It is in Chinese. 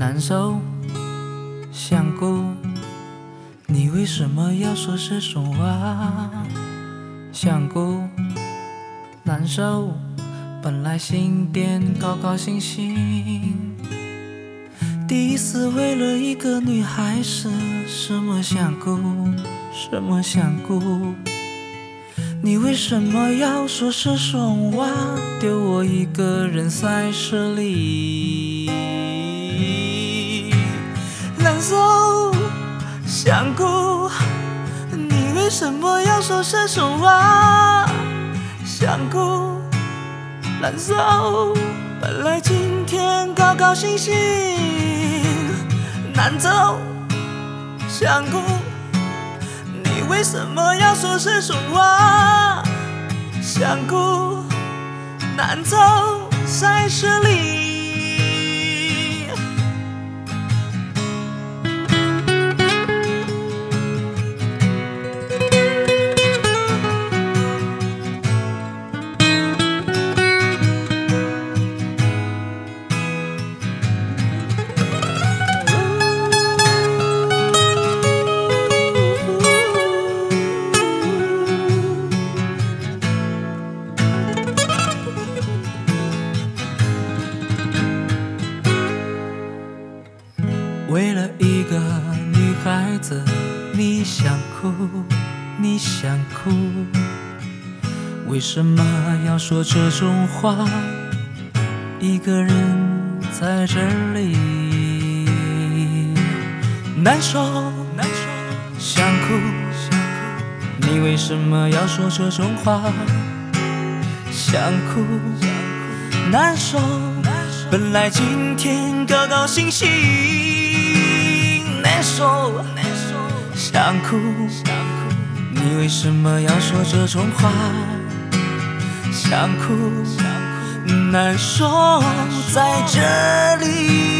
难受，想哭，你为什么要说这种话？想哭，难受，本来心边高高兴兴，第一次为了一个女孩子，什么想哭，什么想哭。你为什么要说这种话，丢我一个人在这里？为什么要说这种话？想哭，难受，本来今天高高兴兴，难走，想哭。你为什么要说这种话？想哭，难走在这里。为了一个女孩子，你想哭，你想哭，为什么要说这种话？一个人在这里，难受，难受，想哭，想哭，你为什么要说这种话？想哭，想哭，难受，本来今天高高兴兴。难受，想哭，你为什么要说这种话？想哭，难受在这里。